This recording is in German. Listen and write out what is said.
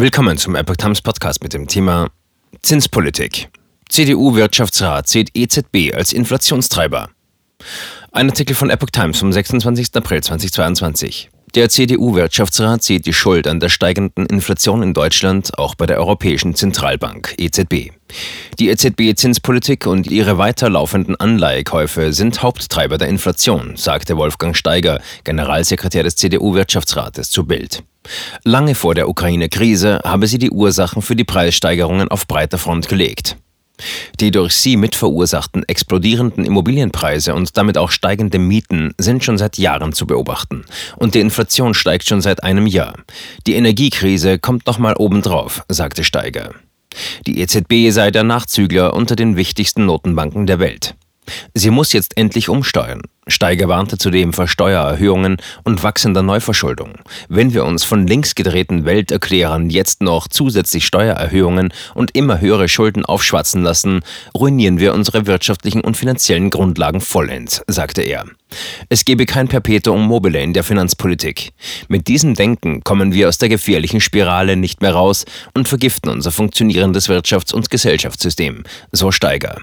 Willkommen zum Epoch Times Podcast mit dem Thema Zinspolitik. CDU-Wirtschaftsrat sieht EZB als Inflationstreiber. Ein Artikel von Epoch Times vom 26. April 2022. Der CDU-Wirtschaftsrat sieht die Schuld an der steigenden Inflation in Deutschland auch bei der Europäischen Zentralbank EZB. Die EZB-Zinspolitik und ihre weiterlaufenden Anleihekäufe sind Haupttreiber der Inflation, sagte Wolfgang Steiger, Generalsekretär des CDU-Wirtschaftsrates, zu Bild. Lange vor der Ukraine-Krise habe sie die Ursachen für die Preissteigerungen auf breiter Front gelegt. Die durch sie mitverursachten explodierenden Immobilienpreise und damit auch steigende Mieten sind schon seit Jahren zu beobachten. Und die Inflation steigt schon seit einem Jahr. Die Energiekrise kommt nochmal obendrauf, sagte Steiger. Die EZB sei der Nachzügler unter den wichtigsten Notenbanken der Welt. Sie muss jetzt endlich umsteuern. Steiger warnte zudem vor Steuererhöhungen und wachsender Neuverschuldung. Wenn wir uns von links gedrehten Welterklärern jetzt noch zusätzlich Steuererhöhungen und immer höhere Schulden aufschwatzen lassen, ruinieren wir unsere wirtschaftlichen und finanziellen Grundlagen vollends, sagte er. Es gebe kein Perpetuum mobile in der Finanzpolitik. Mit diesem Denken kommen wir aus der gefährlichen Spirale nicht mehr raus und vergiften unser funktionierendes Wirtschafts- und Gesellschaftssystem, so Steiger.